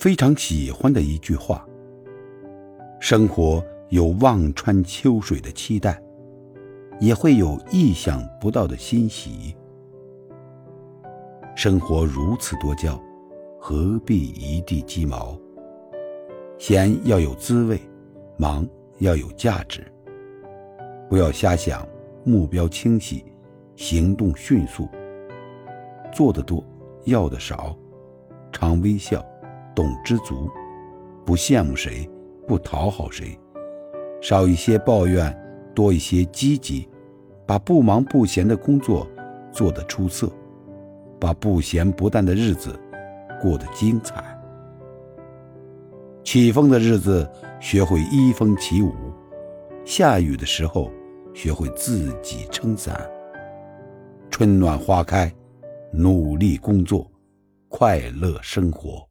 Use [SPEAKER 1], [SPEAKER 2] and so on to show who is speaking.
[SPEAKER 1] 非常喜欢的一句话：“生活有望穿秋水的期待，也会有意想不到的欣喜。生活如此多娇，何必一地鸡毛？闲要有滋味，忙要有价值。不要瞎想，目标清晰，行动迅速。做得多，要的少，常微笑。”懂知足，不羡慕谁，不讨好谁，少一些抱怨，多一些积极，把不忙不闲的工作做得出色，把不咸不淡的日子过得精彩。起风的日子学会依风起舞，下雨的时候学会自己撑伞。春暖花开，努力工作，快乐生活。